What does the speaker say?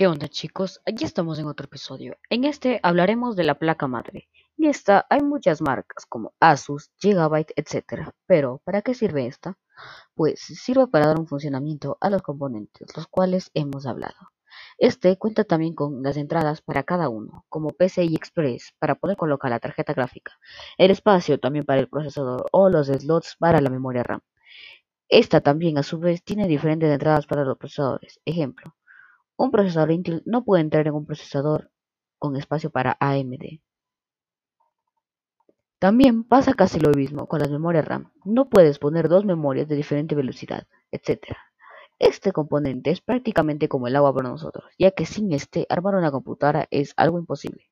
¿Qué onda chicos? Aquí estamos en otro episodio. En este hablaremos de la placa madre. En esta hay muchas marcas como Asus, Gigabyte, etc. Pero, ¿para qué sirve esta? Pues sirve para dar un funcionamiento a los componentes, los cuales hemos hablado. Este cuenta también con las entradas para cada uno, como PCI Express para poder colocar la tarjeta gráfica, el espacio también para el procesador o los slots para la memoria RAM. Esta también a su vez tiene diferentes entradas para los procesadores. Ejemplo, un procesador Intel no puede entrar en un procesador con espacio para AMD. También pasa casi lo mismo con las memorias RAM. No puedes poner dos memorias de diferente velocidad, etc. Este componente es prácticamente como el agua para nosotros, ya que sin este armar una computadora es algo imposible.